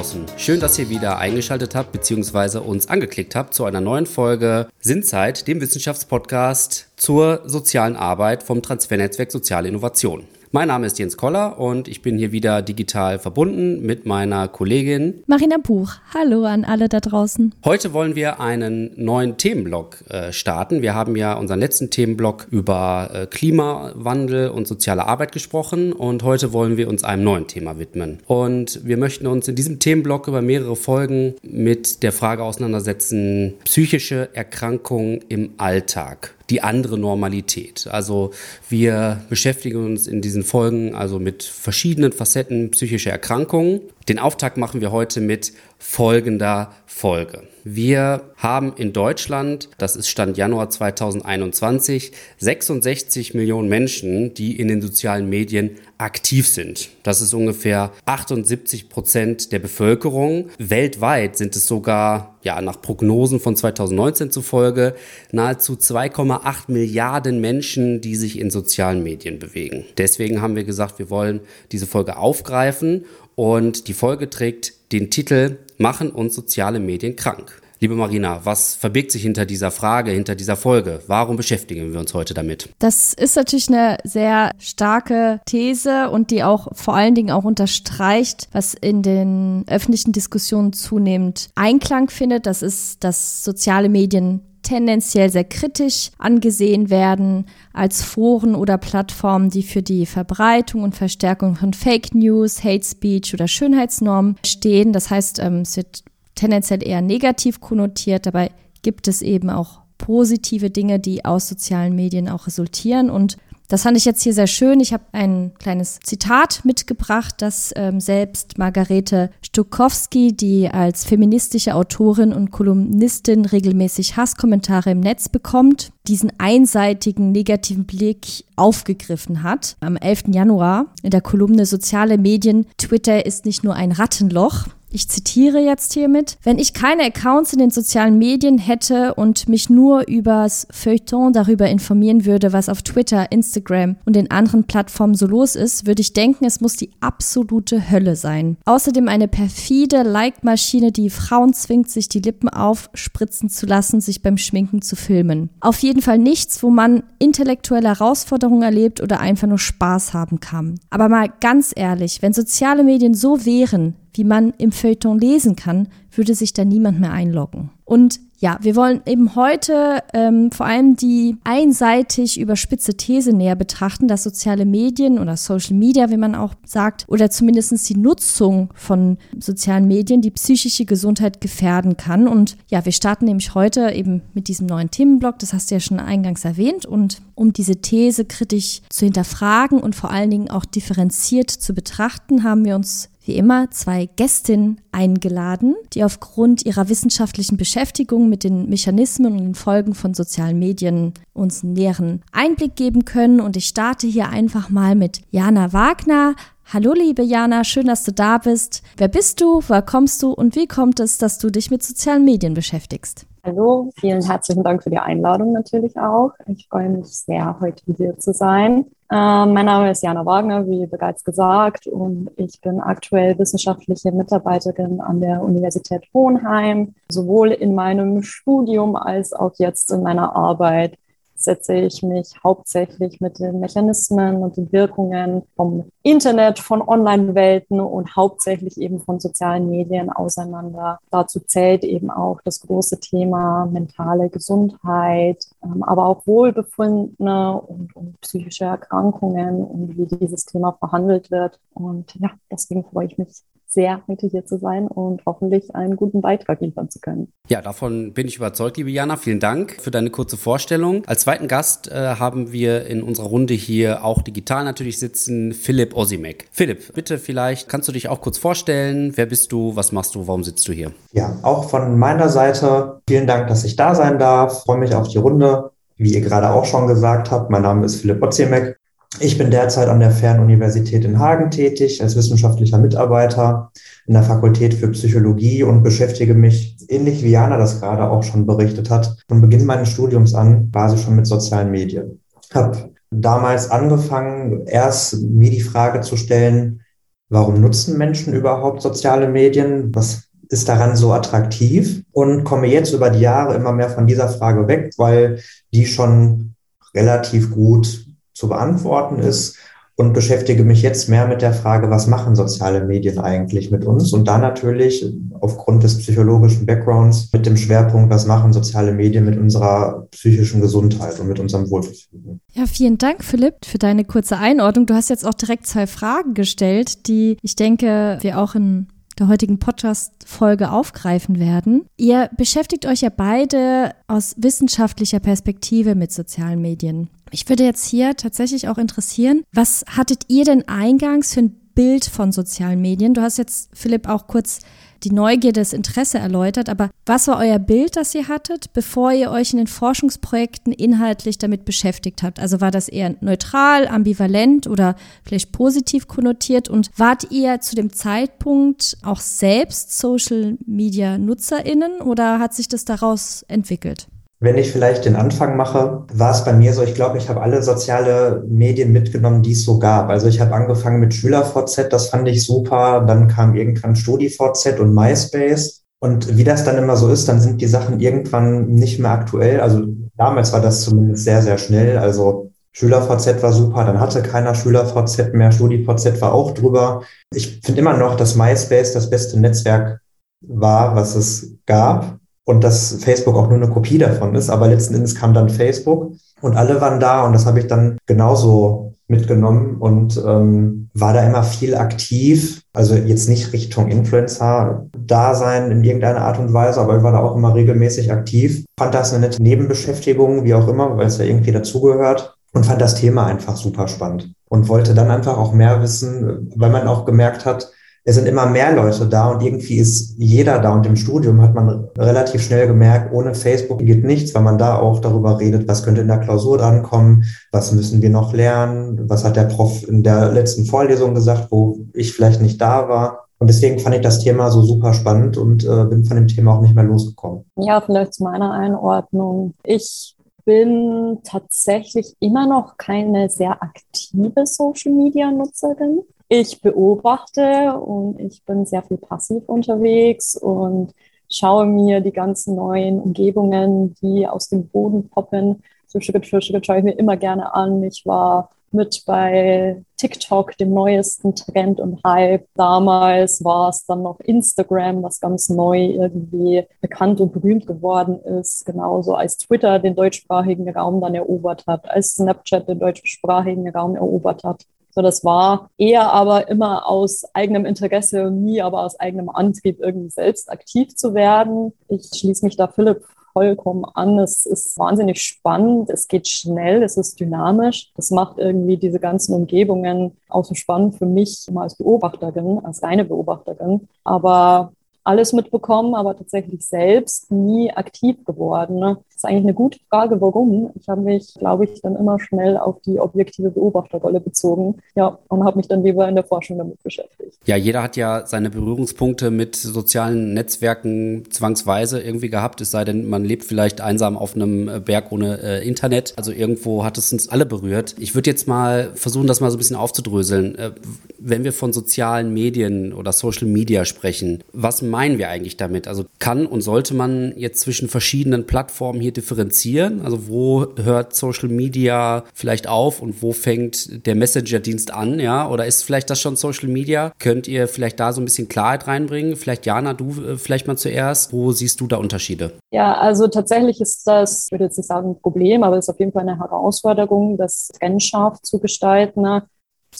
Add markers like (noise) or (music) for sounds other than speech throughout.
draußen. Schön, dass ihr wieder eingeschaltet habt bzw. uns angeklickt habt zu einer neuen Folge Sinnzeit, dem Wissenschaftspodcast zur sozialen Arbeit vom Transfernetzwerk Soziale Innovation. Mein Name ist Jens Koller und ich bin hier wieder digital verbunden mit meiner Kollegin Marina Buch. Hallo an alle da draußen. Heute wollen wir einen neuen Themenblock äh, starten. Wir haben ja unseren letzten Themenblock über äh, Klimawandel und soziale Arbeit gesprochen und heute wollen wir uns einem neuen Thema widmen. Und wir möchten uns in diesem Themenblock über mehrere Folgen mit der Frage auseinandersetzen, psychische Erkrankungen im Alltag die andere Normalität. Also wir beschäftigen uns in diesen Folgen also mit verschiedenen Facetten psychischer Erkrankungen. Den Auftakt machen wir heute mit folgender Folge. Wir haben in Deutschland, das ist Stand Januar 2021, 66 Millionen Menschen, die in den sozialen Medien aktiv sind. Das ist ungefähr 78 Prozent der Bevölkerung. Weltweit sind es sogar, ja, nach Prognosen von 2019 zufolge, nahezu 2,8 Milliarden Menschen, die sich in sozialen Medien bewegen. Deswegen haben wir gesagt, wir wollen diese Folge aufgreifen und die Folge trägt den Titel Machen uns soziale Medien krank. Liebe Marina, was verbirgt sich hinter dieser Frage, hinter dieser Folge? Warum beschäftigen wir uns heute damit? Das ist natürlich eine sehr starke These und die auch vor allen Dingen auch unterstreicht, was in den öffentlichen Diskussionen zunehmend Einklang findet. Das ist, dass soziale Medien tendenziell sehr kritisch angesehen werden als Foren oder Plattformen, die für die Verbreitung und Verstärkung von Fake News, Hate Speech oder Schönheitsnormen stehen. Das heißt, ähm, es wird tendenziell eher negativ konnotiert. Dabei gibt es eben auch positive Dinge, die aus sozialen Medien auch resultieren. Und das fand ich jetzt hier sehr schön. Ich habe ein kleines Zitat mitgebracht, das ähm, selbst Margarete Stukowski, die als feministische Autorin und Kolumnistin regelmäßig Hasskommentare im Netz bekommt, diesen einseitigen negativen Blick aufgegriffen hat. Am 11. Januar in der Kolumne Soziale Medien, Twitter ist nicht nur ein Rattenloch, ich zitiere jetzt hiermit, wenn ich keine Accounts in den sozialen Medien hätte und mich nur übers Feuilleton darüber informieren würde, was auf Twitter, Instagram und den anderen Plattformen so los ist, würde ich denken, es muss die absolute Hölle sein. Außerdem eine perfide Like-Maschine, die Frauen zwingt, sich die Lippen aufspritzen zu lassen, sich beim Schminken zu filmen. Auf jeden Fall nichts, wo man intellektuelle Herausforderungen erlebt oder einfach nur Spaß haben kann. Aber mal ganz ehrlich, wenn soziale Medien so wären, wie man im Feuilleton lesen kann, würde sich da niemand mehr einloggen. Und ja, wir wollen eben heute ähm, vor allem die einseitig überspitze These näher betrachten, dass soziale Medien oder Social Media, wie man auch sagt, oder zumindest die Nutzung von sozialen Medien die psychische Gesundheit gefährden kann. Und ja, wir starten nämlich heute eben mit diesem neuen Themenblock, das hast du ja schon eingangs erwähnt. Und um diese These kritisch zu hinterfragen und vor allen Dingen auch differenziert zu betrachten, haben wir uns wie immer zwei Gästinnen eingeladen, die aufgrund ihrer wissenschaftlichen Beschäftigung mit den Mechanismen und den Folgen von sozialen Medien uns einen näheren Einblick geben können. Und ich starte hier einfach mal mit Jana Wagner. Hallo liebe Jana, schön, dass du da bist. Wer bist du, woher kommst du und wie kommt es, dass du dich mit sozialen Medien beschäftigst? Hallo, vielen herzlichen Dank für die Einladung natürlich auch. Ich freue mich sehr, heute hier zu sein. Äh, mein Name ist Jana Wagner, wie bereits gesagt, und ich bin aktuell wissenschaftliche Mitarbeiterin an der Universität Hohenheim, sowohl in meinem Studium als auch jetzt in meiner Arbeit setze ich mich hauptsächlich mit den Mechanismen und den Wirkungen vom Internet, von Online-Welten und hauptsächlich eben von sozialen Medien auseinander. Dazu zählt eben auch das große Thema mentale Gesundheit, ähm, aber auch Wohlbefinden und, und psychische Erkrankungen und wie dieses Thema verhandelt wird. Und ja, deswegen freue ich mich sehr, heute hier zu sein und hoffentlich einen guten Beitrag liefern zu können. Ja, davon bin ich überzeugt, liebe Jana. Vielen Dank für deine kurze Vorstellung. Als zweiten Gast äh, haben wir in unserer Runde hier auch digital natürlich sitzen Philipp Osimek. Philipp, bitte vielleicht kannst du dich auch kurz vorstellen. Wer bist du? Was machst du? Warum sitzt du hier? Ja, auch von meiner Seite vielen Dank, dass ich da sein darf. Ich freue mich auf die Runde. Wie ihr gerade auch schon gesagt habt, mein Name ist Philipp Oziemek. Ich bin derzeit an der Fernuniversität in Hagen tätig als wissenschaftlicher Mitarbeiter in der Fakultät für Psychologie und beschäftige mich, ähnlich wie Jana das gerade auch schon berichtet hat, von Beginn meines Studiums an quasi schon mit sozialen Medien. Habe damals angefangen, erst mir die Frage zu stellen, warum nutzen Menschen überhaupt soziale Medien? Was ist daran so attraktiv? Und komme jetzt über die Jahre immer mehr von dieser Frage weg, weil die schon relativ gut zu beantworten ist und beschäftige mich jetzt mehr mit der Frage, was machen soziale Medien eigentlich mit uns? Und da natürlich aufgrund des psychologischen Backgrounds mit dem Schwerpunkt, was machen soziale Medien mit unserer psychischen Gesundheit und mit unserem Wohlbefinden. Ja, vielen Dank, Philipp, für deine kurze Einordnung. Du hast jetzt auch direkt zwei Fragen gestellt, die ich denke, wir auch in der heutigen Podcast-Folge aufgreifen werden. Ihr beschäftigt euch ja beide aus wissenschaftlicher Perspektive mit sozialen Medien. Ich würde jetzt hier tatsächlich auch interessieren, was hattet ihr denn eingangs für ein Bild von sozialen Medien? Du hast jetzt, Philipp, auch kurz die Neugier, das Interesse erläutert, aber was war euer Bild, das ihr hattet, bevor ihr euch in den Forschungsprojekten inhaltlich damit beschäftigt habt? Also war das eher neutral, ambivalent oder vielleicht positiv konnotiert und wart ihr zu dem Zeitpunkt auch selbst Social Media Nutzerinnen oder hat sich das daraus entwickelt? Wenn ich vielleicht den Anfang mache, war es bei mir so, ich glaube, ich habe alle soziale Medien mitgenommen, die es so gab. Also ich habe angefangen mit SchülerVZ, das fand ich super. Dann kam irgendwann StudiVZ und MySpace. Und wie das dann immer so ist, dann sind die Sachen irgendwann nicht mehr aktuell. Also damals war das zumindest sehr, sehr schnell. Also SchülerVZ war super, dann hatte keiner SchülerVZ mehr, StudiVZ war auch drüber. Ich finde immer noch, dass MySpace das beste Netzwerk war, was es gab und dass Facebook auch nur eine Kopie davon ist. Aber letzten Endes kam dann Facebook und alle waren da und das habe ich dann genauso mitgenommen und ähm, war da immer viel aktiv. Also jetzt nicht Richtung Influencer da sein in irgendeiner Art und Weise, aber ich war da auch immer regelmäßig aktiv. Fand das eine nette Nebenbeschäftigung, wie auch immer, weil es ja irgendwie dazugehört und fand das Thema einfach super spannend und wollte dann einfach auch mehr wissen, weil man auch gemerkt hat, es sind immer mehr Leute da und irgendwie ist jeder da. Und im Studium hat man relativ schnell gemerkt, ohne Facebook geht nichts, weil man da auch darüber redet, was könnte in der Klausur drankommen, was müssen wir noch lernen, was hat der Prof in der letzten Vorlesung gesagt, wo ich vielleicht nicht da war. Und deswegen fand ich das Thema so super spannend und äh, bin von dem Thema auch nicht mehr losgekommen. Ja, vielleicht zu meiner Einordnung. Ich bin tatsächlich immer noch keine sehr aktive Social-Media-Nutzerin ich beobachte und ich bin sehr viel passiv unterwegs und schaue mir die ganzen neuen Umgebungen, die aus dem Boden poppen, so Schritt für Schritt schaue ich mir immer gerne an. Ich war mit bei TikTok, dem neuesten Trend und Hype. Damals war es dann noch Instagram, was ganz neu irgendwie bekannt und berühmt geworden ist. Genauso als Twitter den deutschsprachigen Raum dann erobert hat, als Snapchat den deutschsprachigen Raum erobert hat. So, das war eher aber immer aus eigenem Interesse und nie aber aus eigenem Antrieb, irgendwie selbst aktiv zu werden. Ich schließe mich da Philipp vollkommen an. Es ist wahnsinnig spannend, es geht schnell, es ist dynamisch. Das macht irgendwie diese ganzen Umgebungen auch so spannend für mich immer als Beobachterin, als reine Beobachterin. Aber alles mitbekommen, aber tatsächlich selbst nie aktiv geworden. Ne? Das ist eigentlich eine gute Frage, warum. Ich habe mich, glaube ich, dann immer schnell auf die objektive Beobachterrolle bezogen. Ja, und habe mich dann lieber in der Forschung damit beschäftigt. Ja, jeder hat ja seine Berührungspunkte mit sozialen Netzwerken zwangsweise irgendwie gehabt, es sei denn, man lebt vielleicht einsam auf einem Berg ohne äh, Internet. Also irgendwo hat es uns alle berührt. Ich würde jetzt mal versuchen, das mal so ein bisschen aufzudröseln. Äh, wenn wir von sozialen Medien oder Social Media sprechen, was meinen wir eigentlich damit? Also kann und sollte man jetzt zwischen verschiedenen Plattformen hier differenzieren? Also wo hört Social Media vielleicht auf und wo fängt der Messenger-Dienst an? Ja, oder ist vielleicht das schon Social Media? Könnt ihr vielleicht da so ein bisschen Klarheit reinbringen? Vielleicht Jana, du äh, vielleicht mal zuerst. Wo siehst du da Unterschiede? Ja, also tatsächlich ist das, ich würde jetzt nicht sagen ein Problem, aber es ist auf jeden Fall eine Herausforderung, das trennscharf zu gestalten.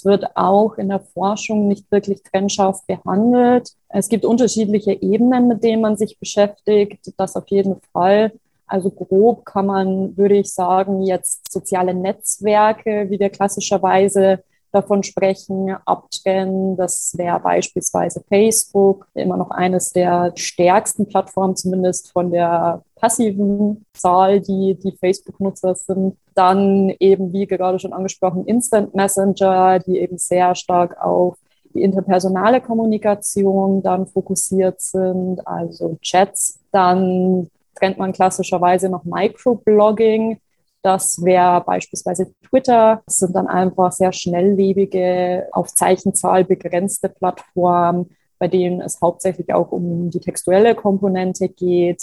Es wird auch in der Forschung nicht wirklich trennscharf behandelt. Es gibt unterschiedliche Ebenen, mit denen man sich beschäftigt. Das auf jeden Fall. Also grob kann man, würde ich sagen, jetzt soziale Netzwerke, wie wir klassischerweise davon sprechen, abtrennen. Das wäre beispielsweise Facebook, immer noch eines der stärksten Plattformen, zumindest von der passiven Zahl, die die Facebook-Nutzer sind. Dann eben, wie gerade schon angesprochen, Instant Messenger, die eben sehr stark auf die interpersonale Kommunikation dann fokussiert sind, also Chats. Dann trennt man klassischerweise noch Microblogging, Das wäre beispielsweise Twitter. Das sind dann einfach sehr schnelllebige, auf Zeichenzahl begrenzte Plattformen, bei denen es hauptsächlich auch um die textuelle Komponente geht.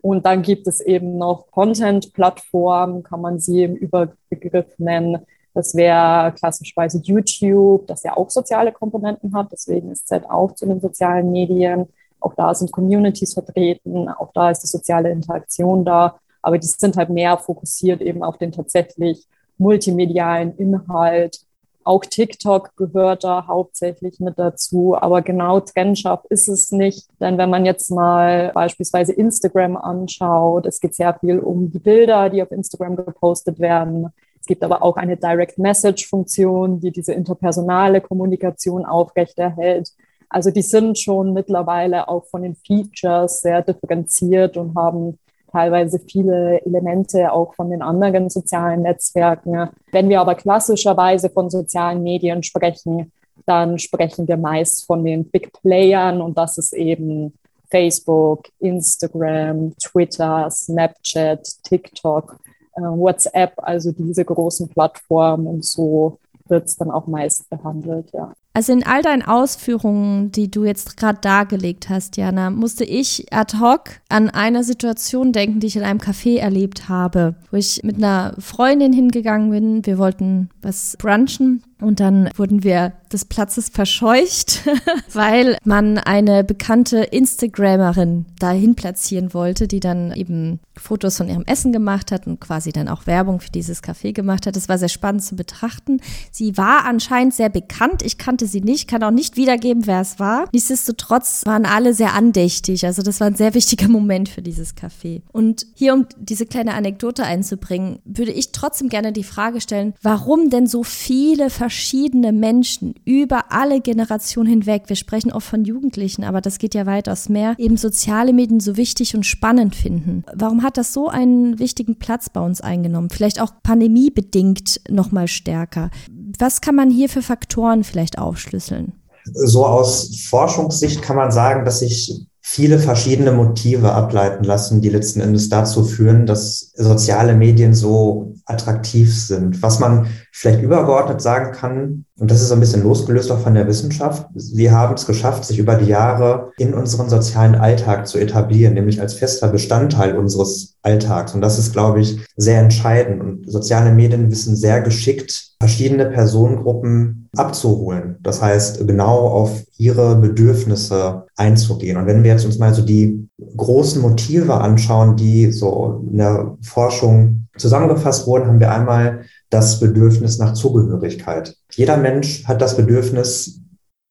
Und dann gibt es eben noch Content-Plattformen, kann man sie im Überbegriff nennen. Das wäre klassischerweise YouTube, das ja auch soziale Komponenten hat. Deswegen ist Z auch zu den sozialen Medien. Auch da sind Communities vertreten, auch da ist die soziale Interaktion da. Aber die sind halt mehr fokussiert eben auf den tatsächlich multimedialen Inhalt. Auch TikTok gehört da hauptsächlich mit dazu, aber genau trennscharf ist es nicht. Denn wenn man jetzt mal beispielsweise Instagram anschaut, es geht sehr viel um die Bilder, die auf Instagram gepostet werden. Es gibt aber auch eine Direct Message Funktion, die diese interpersonale Kommunikation aufrechterhält. Also die sind schon mittlerweile auch von den Features sehr differenziert und haben teilweise viele Elemente auch von den anderen sozialen Netzwerken. Wenn wir aber klassischerweise von sozialen Medien sprechen, dann sprechen wir meist von den Big Playern und das ist eben Facebook, Instagram, Twitter, Snapchat, TikTok äh, WhatsApp, also diese großen Plattformen und so wird es dann auch meist behandelt, ja. Also in all deinen Ausführungen, die du jetzt gerade dargelegt hast, Jana, musste ich ad hoc an eine Situation denken, die ich in einem Café erlebt habe, wo ich mit einer Freundin hingegangen bin. Wir wollten was brunchen und dann wurden wir des Platzes verscheucht, (laughs) weil man eine bekannte Instagrammerin dahin platzieren wollte, die dann eben Fotos von ihrem Essen gemacht hat und quasi dann auch Werbung für dieses Café gemacht hat. Das war sehr spannend zu betrachten. Sie war anscheinend sehr bekannt. Ich kannte sie nicht, kann auch nicht wiedergeben, wer es war. Nichtsdestotrotz waren alle sehr andächtig. Also das war ein sehr wichtiger Moment für dieses Café. Und hier, um diese kleine Anekdote einzubringen, würde ich trotzdem gerne die Frage stellen, warum denn so viele verschiedene Menschen über alle Generationen hinweg, wir sprechen oft von Jugendlichen, aber das geht ja weitaus mehr, eben soziale Medien so wichtig und spannend finden. Warum hat das so einen wichtigen Platz bei uns eingenommen? Vielleicht auch pandemiebedingt nochmal stärker. Was kann man hier für Faktoren vielleicht aufschlüsseln? So aus Forschungssicht kann man sagen, dass sich viele verschiedene Motive ableiten lassen, die letzten Endes dazu führen, dass soziale Medien so attraktiv sind. Was man vielleicht übergeordnet sagen kann, und das ist ein bisschen losgelöst auch von der Wissenschaft, wir haben es geschafft, sich über die Jahre in unseren sozialen Alltag zu etablieren, nämlich als fester Bestandteil unseres Alltags. Und das ist, glaube ich, sehr entscheidend. Und soziale Medien wissen sehr geschickt, verschiedene Personengruppen abzuholen. Das heißt, genau auf ihre Bedürfnisse einzugehen. Und wenn wir jetzt uns mal so die großen Motive anschauen, die so in der Forschung zusammengefasst wurden, haben wir einmal das Bedürfnis nach Zugehörigkeit. Jeder Mensch hat das Bedürfnis,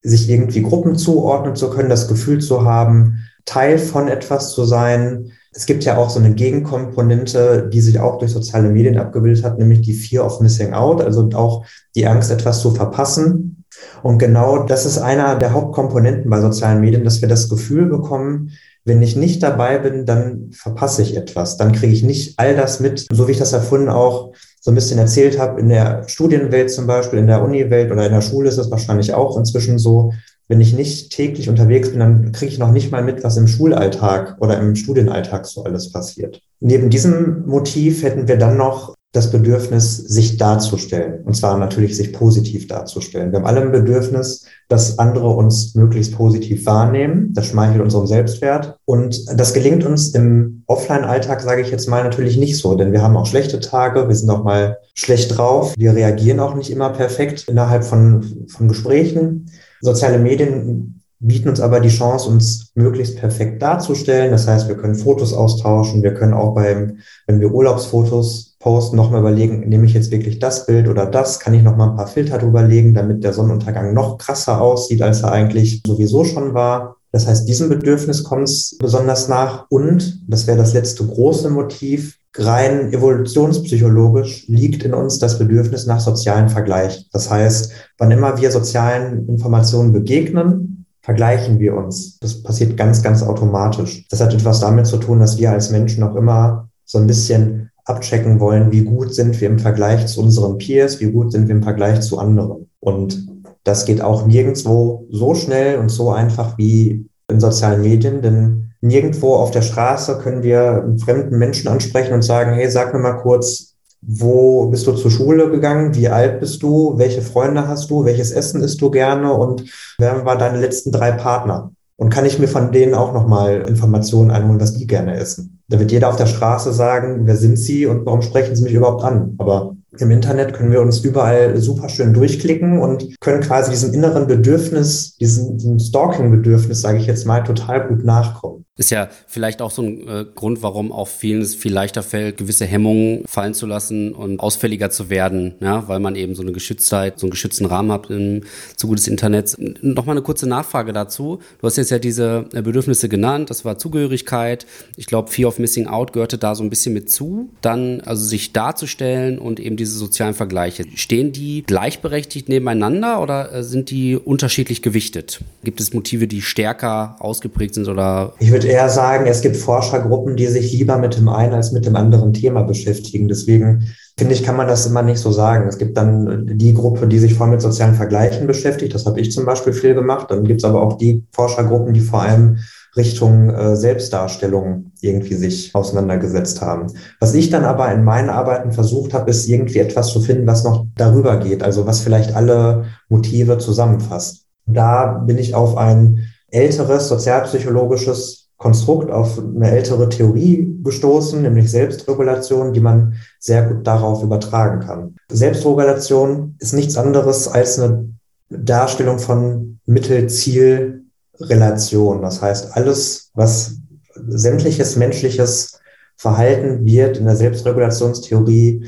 sich irgendwie Gruppen zuordnen zu können, das Gefühl zu haben, Teil von etwas zu sein, es gibt ja auch so eine Gegenkomponente, die sich auch durch soziale Medien abgebildet hat, nämlich die Fear of Missing Out, also auch die Angst, etwas zu verpassen. Und genau das ist einer der Hauptkomponenten bei sozialen Medien, dass wir das Gefühl bekommen, wenn ich nicht dabei bin, dann verpasse ich etwas. Dann kriege ich nicht all das mit, so wie ich das erfunden auch so ein bisschen erzählt habe, in der Studienwelt zum Beispiel, in der Uniwelt oder in der Schule ist es wahrscheinlich auch inzwischen so, wenn ich nicht täglich unterwegs bin, dann kriege ich noch nicht mal mit, was im Schulalltag oder im Studienalltag so alles passiert. Neben diesem Motiv hätten wir dann noch das Bedürfnis, sich darzustellen. Und zwar natürlich sich positiv darzustellen. Wir haben alle ein Bedürfnis, dass andere uns möglichst positiv wahrnehmen. Das schmeichelt unserem Selbstwert. Und das gelingt uns im Offline-Alltag, sage ich jetzt mal, natürlich nicht so. Denn wir haben auch schlechte Tage. Wir sind auch mal schlecht drauf. Wir reagieren auch nicht immer perfekt innerhalb von, von Gesprächen. Soziale Medien bieten uns aber die Chance, uns möglichst perfekt darzustellen. Das heißt, wir können Fotos austauschen. Wir können auch beim, wenn wir Urlaubsfotos posten, nochmal überlegen, nehme ich jetzt wirklich das Bild oder das? Kann ich nochmal ein paar Filter drüber legen, damit der Sonnenuntergang noch krasser aussieht, als er eigentlich sowieso schon war? Das heißt, diesem Bedürfnis kommt es besonders nach. Und, das wäre das letzte große Motiv, rein evolutionspsychologisch liegt in uns das Bedürfnis nach sozialen Vergleich. Das heißt, wann immer wir sozialen Informationen begegnen, vergleichen wir uns. Das passiert ganz, ganz automatisch. Das hat etwas damit zu tun, dass wir als Menschen auch immer so ein bisschen abchecken wollen, wie gut sind wir im Vergleich zu unseren Peers, wie gut sind wir im Vergleich zu anderen. Und das geht auch nirgendwo so schnell und so einfach wie in sozialen Medien, denn nirgendwo auf der Straße können wir einen fremden Menschen ansprechen und sagen, hey, sag mir mal kurz, wo bist du zur Schule gegangen, wie alt bist du, welche Freunde hast du, welches Essen isst du gerne und wer waren deine letzten drei Partner? Und kann ich mir von denen auch nochmal Informationen einholen, was die gerne essen? Da wird jeder auf der Straße sagen, wer sind sie und warum sprechen sie mich überhaupt an? Aber im Internet können wir uns überall super schön durchklicken und können quasi diesem inneren Bedürfnis, diesem, Stalking-Bedürfnis, sage ich jetzt mal, total gut nachkommen. Ist ja vielleicht auch so ein äh, Grund, warum auch vielen es viel leichter fällt, gewisse Hemmungen fallen zu lassen und ausfälliger zu werden, ja, weil man eben so eine Geschütztheit, so einen geschützten Rahmen hat im Zuge des Internets. Nochmal eine kurze Nachfrage dazu. Du hast jetzt ja diese äh, Bedürfnisse genannt, das war Zugehörigkeit. Ich glaube, Fear of Missing Out gehörte da so ein bisschen mit zu. Dann also sich darzustellen und eben diese sozialen Vergleiche. Stehen die gleichberechtigt nebeneinander oder äh, sind die unterschiedlich gewichtet? Gibt es Motive, die stärker ausgeprägt sind oder? Ich würde eher sagen, es gibt Forschergruppen, die sich lieber mit dem einen als mit dem anderen Thema beschäftigen. Deswegen finde ich, kann man das immer nicht so sagen. Es gibt dann die Gruppe, die sich voll mit sozialen Vergleichen beschäftigt. Das habe ich zum Beispiel viel gemacht. Dann gibt es aber auch die Forschergruppen, die vor allem Richtung äh, Selbstdarstellung irgendwie sich auseinandergesetzt haben. Was ich dann aber in meinen Arbeiten versucht habe, ist irgendwie etwas zu finden, was noch darüber geht, also was vielleicht alle Motive zusammenfasst. Da bin ich auf ein älteres sozialpsychologisches Konstrukt, auf eine ältere Theorie gestoßen, nämlich Selbstregulation, die man sehr gut darauf übertragen kann. Selbstregulation ist nichts anderes als eine Darstellung von Mittel-Ziel Relation. Das heißt, alles, was sämtliches menschliches Verhalten wird in der Selbstregulationstheorie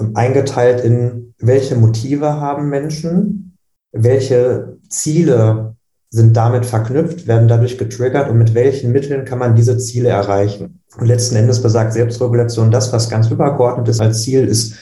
ähm, eingeteilt in, welche Motive haben Menschen, welche Ziele sind damit verknüpft, werden dadurch getriggert und mit welchen Mitteln kann man diese Ziele erreichen. Und letzten Endes besagt Selbstregulation, das, was ganz übergeordnet ist als Ziel, ist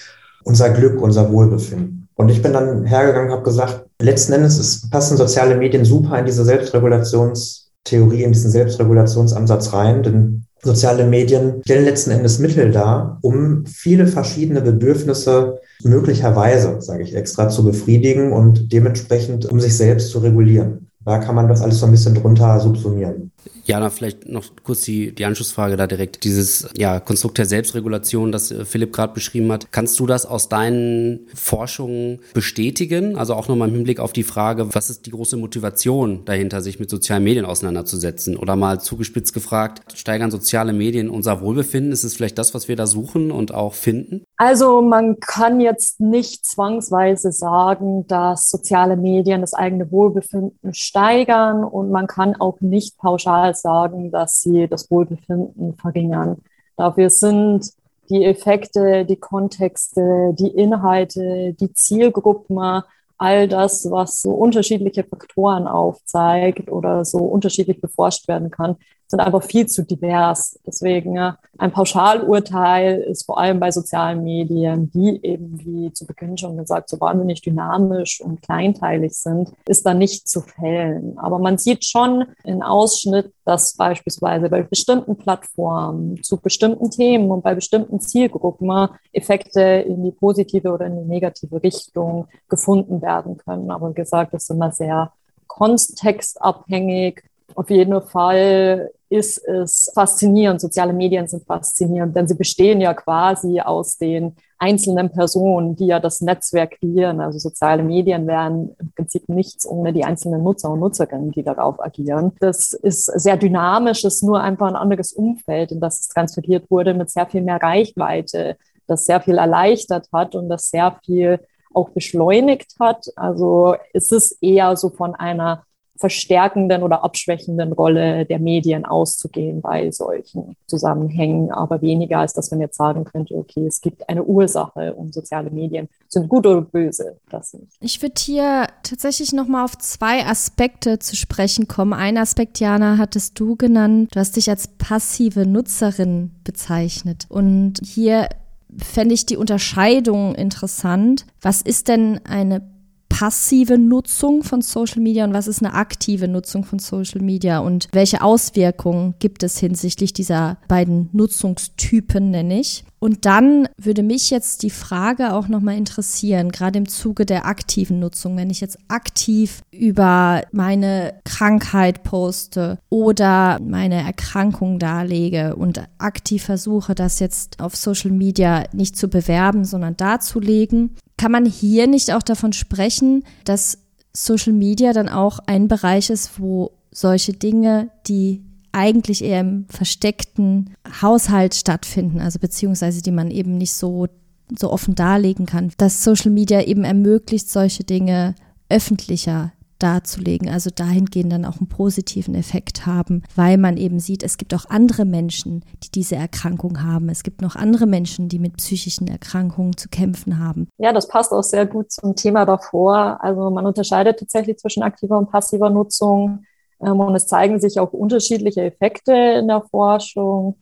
unser Glück, unser Wohlbefinden. Und ich bin dann hergegangen und habe gesagt, letzten Endes ist, passen soziale Medien super in diese Selbstregulationstheorie, in diesen Selbstregulationsansatz rein, denn soziale Medien stellen letzten Endes Mittel dar, um viele verschiedene Bedürfnisse möglicherweise, sage ich extra, zu befriedigen und dementsprechend um sich selbst zu regulieren. Da kann man das alles so ein bisschen drunter subsumieren. Jana, vielleicht noch kurz die, die Anschlussfrage da direkt. Dieses ja, Konstrukt der Selbstregulation, das äh, Philipp gerade beschrieben hat. Kannst du das aus deinen Forschungen bestätigen? Also auch nochmal im Hinblick auf die Frage, was ist die große Motivation dahinter, sich mit sozialen Medien auseinanderzusetzen? Oder mal zugespitzt gefragt, steigern soziale Medien unser Wohlbefinden? Ist es vielleicht das, was wir da suchen und auch finden? Also man kann jetzt nicht zwangsweise sagen, dass soziale Medien das eigene Wohlbefinden steigern und man kann auch nicht pauschal sagen, dass sie das Wohlbefinden verringern. Dafür sind die Effekte, die Kontexte, die Inhalte, die Zielgruppen, all das, was so unterschiedliche Faktoren aufzeigt oder so unterschiedlich beforscht werden kann, sind einfach viel zu divers. Deswegen ein Pauschalurteil ist vor allem bei sozialen Medien, die eben, wie zu Beginn schon gesagt, so wahnsinnig dynamisch und kleinteilig sind, ist da nicht zu fällen. Aber man sieht schon in Ausschnitt, dass beispielsweise bei bestimmten Plattformen zu bestimmten Themen und bei bestimmten Zielgruppen Effekte in die positive oder in die negative Richtung gefunden werden können. Aber wie gesagt, das ist immer sehr kontextabhängig. Auf jeden Fall ist es faszinierend. Soziale Medien sind faszinierend, denn sie bestehen ja quasi aus den einzelnen Personen, die ja das Netzwerk kreieren. Also soziale Medien wären im Prinzip nichts ohne die einzelnen Nutzer und Nutzerinnen, die darauf agieren. Das ist sehr dynamisch, ist nur einfach ein anderes Umfeld, in das es transferiert wurde mit sehr viel mehr Reichweite, das sehr viel erleichtert hat und das sehr viel auch beschleunigt hat. Also es ist eher so von einer verstärkenden oder abschwächenden Rolle der Medien auszugehen bei solchen Zusammenhängen, aber weniger als dass man jetzt sagen könnte, okay, es gibt eine Ursache und soziale Medien sind gut oder böse. Das nicht. Ich würde hier tatsächlich noch mal auf zwei Aspekte zu sprechen kommen. Ein Aspekt, Jana, hattest du genannt. Du hast dich als passive Nutzerin bezeichnet und hier fände ich die Unterscheidung interessant. Was ist denn eine passive Nutzung von Social Media und was ist eine aktive Nutzung von Social Media und welche Auswirkungen gibt es hinsichtlich dieser beiden Nutzungstypen, nenne ich. Und dann würde mich jetzt die Frage auch nochmal interessieren, gerade im Zuge der aktiven Nutzung, wenn ich jetzt aktiv über meine Krankheit poste oder meine Erkrankung darlege und aktiv versuche, das jetzt auf Social Media nicht zu bewerben, sondern darzulegen, kann man hier nicht auch davon sprechen, dass Social Media dann auch ein Bereich ist, wo solche Dinge, die eigentlich eher im versteckten Haushalt stattfinden, also beziehungsweise die man eben nicht so, so offen darlegen kann, dass Social Media eben ermöglicht, solche Dinge öffentlicher darzulegen, also dahingehend dann auch einen positiven Effekt haben, weil man eben sieht, es gibt auch andere Menschen, die diese Erkrankung haben. Es gibt noch andere Menschen, die mit psychischen Erkrankungen zu kämpfen haben. Ja, das passt auch sehr gut zum Thema davor. Also man unterscheidet tatsächlich zwischen aktiver und passiver Nutzung. Ähm, und es zeigen sich auch unterschiedliche Effekte in der Forschung.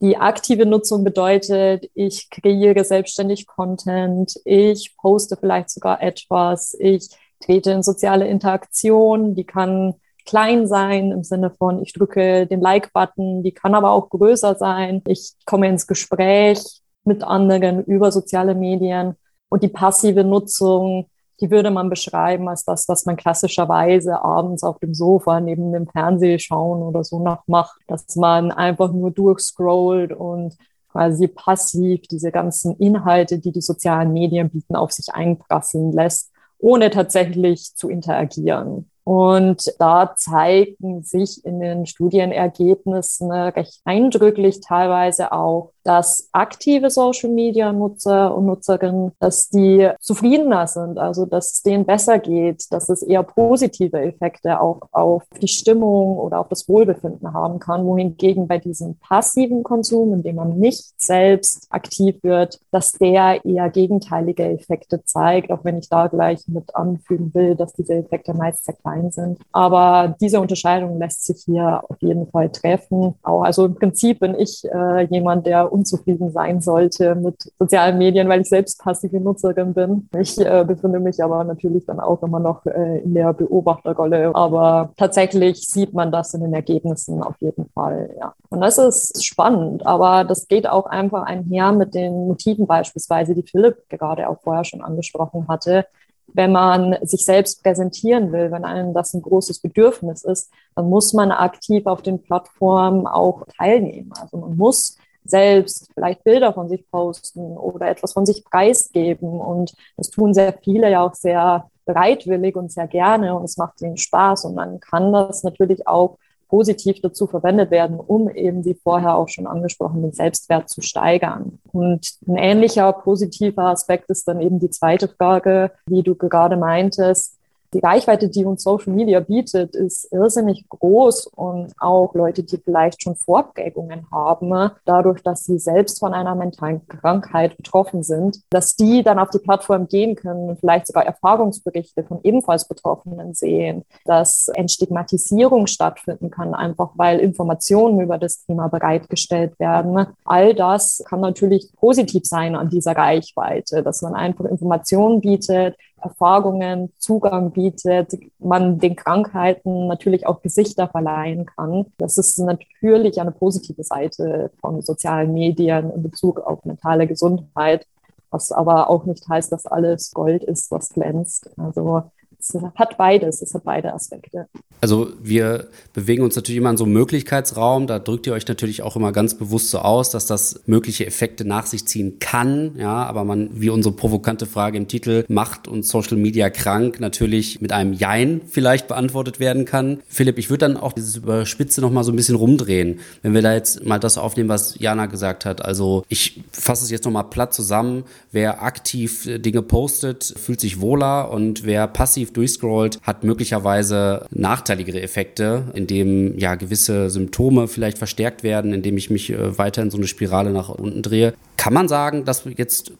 Die aktive Nutzung bedeutet, ich kreiere selbstständig Content, ich poste vielleicht sogar etwas, ich trete in soziale Interaktion, die kann klein sein im Sinne von, ich drücke den Like-Button, die kann aber auch größer sein, ich komme ins Gespräch mit anderen über soziale Medien und die passive Nutzung die würde man beschreiben als das, was man klassischerweise abends auf dem Sofa neben dem Fernseh schauen oder so noch macht, dass man einfach nur durchscrollt und quasi passiv diese ganzen Inhalte, die die sozialen Medien bieten, auf sich einprasseln lässt, ohne tatsächlich zu interagieren. Und da zeigen sich in den Studienergebnissen recht eindrücklich teilweise auch, dass aktive Social-Media-Nutzer und Nutzerinnen, dass die zufriedener sind, also dass es denen besser geht, dass es eher positive Effekte auch auf die Stimmung oder auf das Wohlbefinden haben kann, wohingegen bei diesem passiven Konsum, in dem man nicht selbst aktiv wird, dass der eher gegenteilige Effekte zeigt, auch wenn ich da gleich mit anfügen will, dass diese Effekte meist sehr klein sind. Aber diese Unterscheidung lässt sich hier auf jeden Fall treffen. Auch, also im Prinzip bin ich äh, jemand, der unzufrieden sein sollte mit sozialen Medien, weil ich selbst passive Nutzerin bin. Ich äh, befinde mich aber natürlich dann auch immer noch äh, in der Beobachterrolle. Aber tatsächlich sieht man das in den Ergebnissen auf jeden Fall, ja. Und das ist spannend, aber das geht auch einfach einher mit den Motiven beispielsweise, die Philipp gerade auch vorher schon angesprochen hatte wenn man sich selbst präsentieren will, wenn einem das ein großes Bedürfnis ist, dann muss man aktiv auf den Plattformen auch teilnehmen. Also man muss selbst vielleicht Bilder von sich posten oder etwas von sich preisgeben. Und das tun sehr viele ja auch sehr bereitwillig und sehr gerne und es macht ihnen Spaß. Und dann kann das natürlich auch positiv dazu verwendet werden, um eben, wie vorher auch schon angesprochen, den Selbstwert zu steigern. Und ein ähnlicher positiver Aspekt ist dann eben die zweite Frage, wie du gerade meintest, die Reichweite, die uns Social Media bietet, ist irrsinnig groß und auch Leute, die vielleicht schon Vorprägungen haben, dadurch, dass sie selbst von einer mentalen Krankheit betroffen sind, dass die dann auf die Plattform gehen können und vielleicht sogar Erfahrungsberichte von ebenfalls Betroffenen sehen, dass Entstigmatisierung stattfinden kann, einfach weil Informationen über das Thema bereitgestellt werden. All das kann natürlich positiv sein an dieser Reichweite, dass man einfach Informationen bietet, Erfahrungen, Zugang bietet, man den Krankheiten natürlich auch Gesichter verleihen kann. Das ist natürlich eine positive Seite von sozialen Medien in Bezug auf mentale Gesundheit, was aber auch nicht heißt, dass alles Gold ist, was glänzt. Also es hat beides, es hat beide Aspekte. Also wir bewegen uns natürlich immer in so einem Möglichkeitsraum. Da drückt ihr euch natürlich auch immer ganz bewusst so aus, dass das mögliche Effekte nach sich ziehen kann. Ja, aber man, wie unsere provokante Frage im Titel, Macht und Social Media krank, natürlich mit einem Jein vielleicht beantwortet werden kann. Philipp, ich würde dann auch dieses Überspitze noch mal so ein bisschen rumdrehen. Wenn wir da jetzt mal das aufnehmen, was Jana gesagt hat. Also ich fasse es jetzt noch mal platt zusammen. Wer aktiv Dinge postet, fühlt sich wohler und wer passiv durchscrollt, hat möglicherweise nachteiligere Effekte, indem ja gewisse Symptome vielleicht verstärkt werden, indem ich mich äh, weiter in so eine Spirale nach unten drehe. Kann man sagen, dass jetzt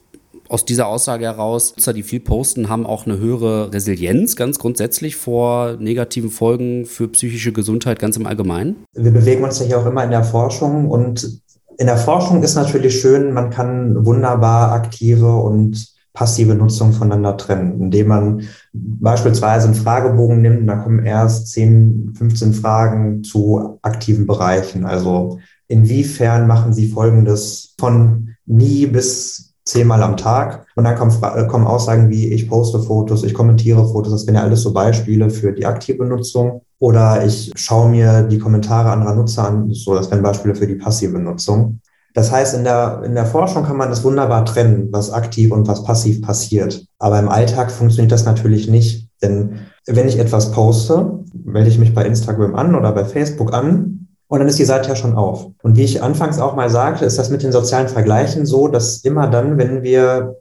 aus dieser Aussage heraus, Nutzer, die viel posten, haben auch eine höhere Resilienz ganz grundsätzlich vor negativen Folgen für psychische Gesundheit ganz im Allgemeinen? Wir bewegen uns ja hier auch immer in der Forschung und in der Forschung ist natürlich schön, man kann wunderbar aktive und passive Nutzung voneinander trennen, indem man beispielsweise einen Fragebogen nimmt, da kommen erst 10, 15 Fragen zu aktiven Bereichen. Also inwiefern machen Sie Folgendes von nie bis zehnmal am Tag? Und dann kommen, äh, kommen Aussagen wie, ich poste Fotos, ich kommentiere Fotos, das wären ja alles so Beispiele für die aktive Nutzung. Oder ich schaue mir die Kommentare anderer Nutzer an, so, das wären Beispiele für die passive Nutzung. Das heißt, in der, in der Forschung kann man das wunderbar trennen, was aktiv und was passiv passiert. Aber im Alltag funktioniert das natürlich nicht. Denn wenn ich etwas poste, melde ich mich bei Instagram an oder bei Facebook an und dann ist die Seite ja schon auf. Und wie ich anfangs auch mal sagte, ist das mit den sozialen Vergleichen so, dass immer dann, wenn wir